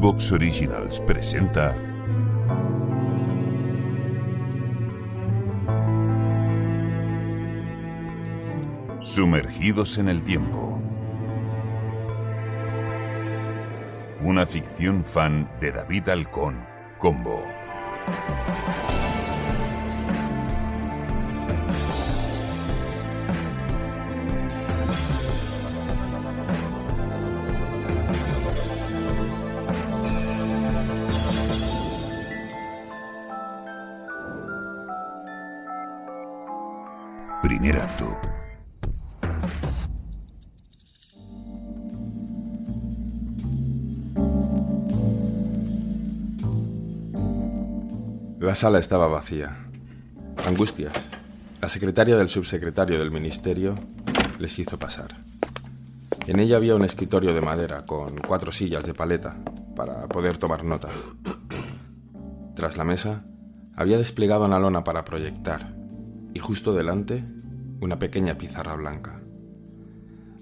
Evox Originals presenta Sumergidos en el tiempo. Una ficción fan de David Halcón, Combo. La sala estaba vacía. Angustias, la secretaria del subsecretario del ministerio, les hizo pasar. En ella había un escritorio de madera con cuatro sillas de paleta para poder tomar nota. Tras la mesa, había desplegado una lona para proyectar y justo delante una pequeña pizarra blanca.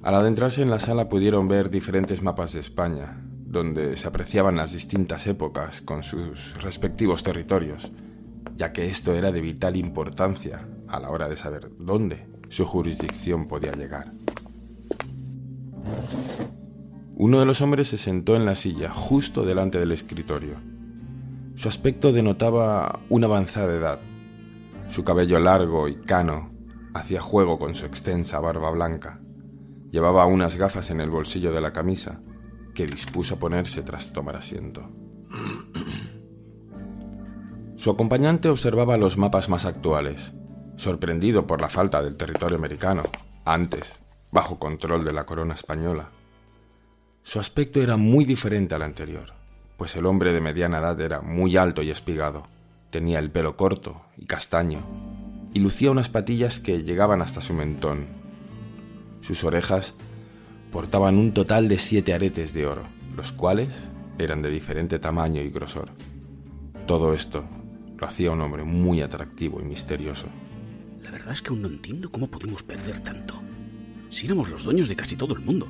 Al adentrarse en la sala pudieron ver diferentes mapas de España, donde se apreciaban las distintas épocas con sus respectivos territorios, ya que esto era de vital importancia a la hora de saber dónde su jurisdicción podía llegar. Uno de los hombres se sentó en la silla justo delante del escritorio. Su aspecto denotaba una avanzada edad. Su cabello largo y cano hacía juego con su extensa barba blanca. Llevaba unas gafas en el bolsillo de la camisa que dispuso a ponerse tras tomar asiento. Su acompañante observaba los mapas más actuales, sorprendido por la falta del territorio americano, antes bajo control de la corona española. Su aspecto era muy diferente al anterior, pues el hombre de mediana edad era muy alto y espigado, tenía el pelo corto y castaño, y lucía unas patillas que llegaban hasta su mentón. Sus orejas portaban un total de siete aretes de oro, los cuales eran de diferente tamaño y grosor. Todo esto lo hacía un hombre muy atractivo y misterioso. La verdad es que aún no entiendo cómo pudimos perder tanto. Si éramos los dueños de casi todo el mundo.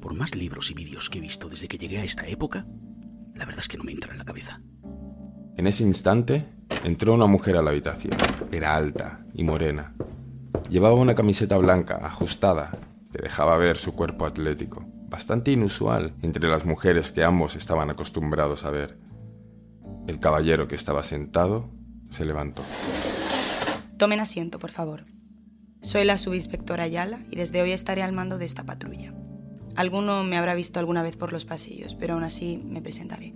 Por más libros y vídeos que he visto desde que llegué a esta época, la verdad es que no me entra en la cabeza. En ese instante entró una mujer a la habitación. Era alta y morena. Llevaba una camiseta blanca, ajustada, que dejaba ver su cuerpo atlético, bastante inusual entre las mujeres que ambos estaban acostumbrados a ver. El caballero que estaba sentado se levantó. Tomen asiento, por favor. Soy la subinspectora Ayala y desde hoy estaré al mando de esta patrulla. Alguno me habrá visto alguna vez por los pasillos, pero aún así me presentaré.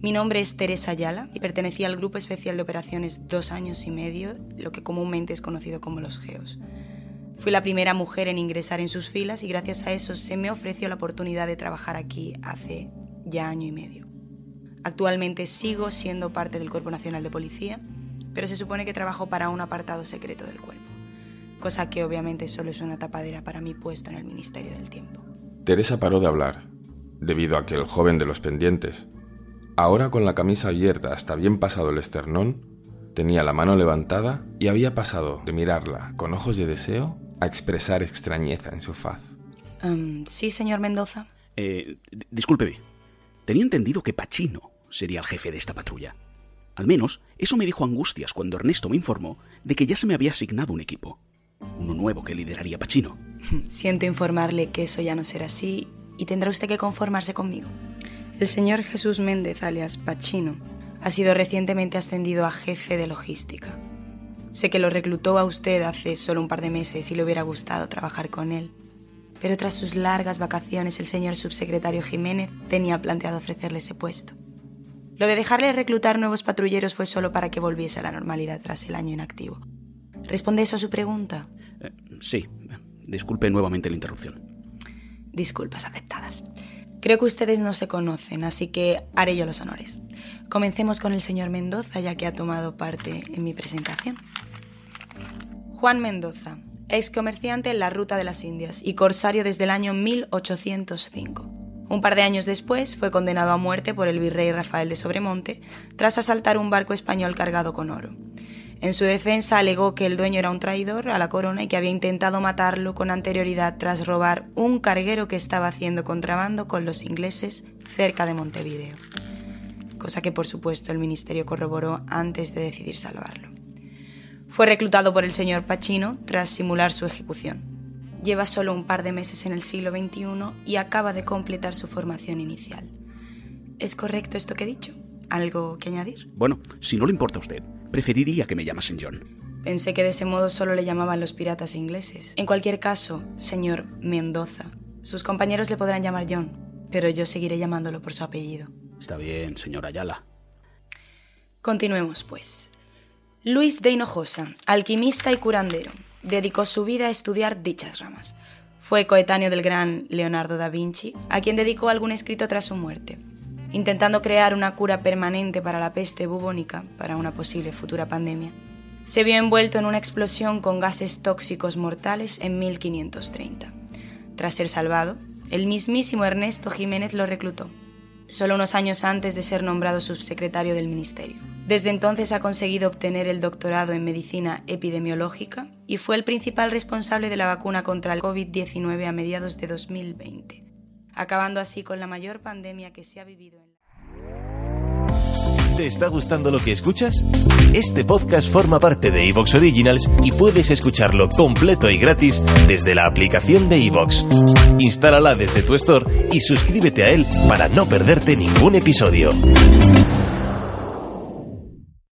Mi nombre es Teresa Ayala y pertenecía al Grupo Especial de Operaciones dos años y medio, lo que comúnmente es conocido como los GEOS. Fui la primera mujer en ingresar en sus filas y gracias a eso se me ofreció la oportunidad de trabajar aquí hace ya año y medio. Actualmente sigo siendo parte del Cuerpo Nacional de Policía, pero se supone que trabajo para un apartado secreto del cuerpo, cosa que obviamente solo es una tapadera para mi puesto en el Ministerio del Tiempo. Teresa paró de hablar, debido a que el joven de los pendientes, Ahora con la camisa abierta hasta bien pasado el esternón, tenía la mano levantada y había pasado de mirarla con ojos de deseo a expresar extrañeza en su faz. Em, sí, señor Mendoza. Eh, discúlpeme. Tenía entendido que Pachino sería el jefe de esta patrulla. Al menos eso me dijo Angustias cuando Ernesto me informó de que ya se me había asignado un equipo. Uno nuevo que lideraría Pachino. Siento informarle que eso ya no será así y tendrá usted que conformarse conmigo. El señor Jesús Méndez, alias Pachino, ha sido recientemente ascendido a jefe de logística. Sé que lo reclutó a usted hace solo un par de meses y le hubiera gustado trabajar con él. Pero tras sus largas vacaciones, el señor subsecretario Jiménez tenía planteado ofrecerle ese puesto. Lo de dejarle reclutar nuevos patrulleros fue solo para que volviese a la normalidad tras el año inactivo. ¿Responde eso a su pregunta? Eh, sí. Disculpe nuevamente la interrupción. Disculpas aceptadas. Creo que ustedes no se conocen, así que haré yo los honores. Comencemos con el señor Mendoza, ya que ha tomado parte en mi presentación. Juan Mendoza, ex comerciante en la Ruta de las Indias y corsario desde el año 1805. Un par de años después fue condenado a muerte por el virrey Rafael de Sobremonte tras asaltar un barco español cargado con oro. En su defensa alegó que el dueño era un traidor a la corona y que había intentado matarlo con anterioridad tras robar un carguero que estaba haciendo contrabando con los ingleses cerca de Montevideo, cosa que por supuesto el ministerio corroboró antes de decidir salvarlo. Fue reclutado por el señor Pacino tras simular su ejecución. Lleva solo un par de meses en el siglo XXI y acaba de completar su formación inicial. ¿Es correcto esto que he dicho? ¿Algo que añadir? Bueno, si no le importa a usted, preferiría que me llamasen John. Pensé que de ese modo solo le llamaban los piratas ingleses. En cualquier caso, señor Mendoza, sus compañeros le podrán llamar John, pero yo seguiré llamándolo por su apellido. Está bien, señor Ayala. Continuemos, pues. Luis de Hinojosa, alquimista y curandero, dedicó su vida a estudiar dichas ramas. Fue coetáneo del gran Leonardo da Vinci, a quien dedicó algún escrito tras su muerte intentando crear una cura permanente para la peste bubónica, para una posible futura pandemia, se vio envuelto en una explosión con gases tóxicos mortales en 1530. Tras ser salvado, el mismísimo Ernesto Jiménez lo reclutó, solo unos años antes de ser nombrado subsecretario del Ministerio. Desde entonces ha conseguido obtener el doctorado en medicina epidemiológica y fue el principal responsable de la vacuna contra el COVID-19 a mediados de 2020 acabando así con la mayor pandemia que se ha vivido en ¿Te está gustando lo que escuchas? Este podcast forma parte de Evox Originals y puedes escucharlo completo y gratis desde la aplicación de Evox. Instálala desde tu store y suscríbete a él para no perderte ningún episodio.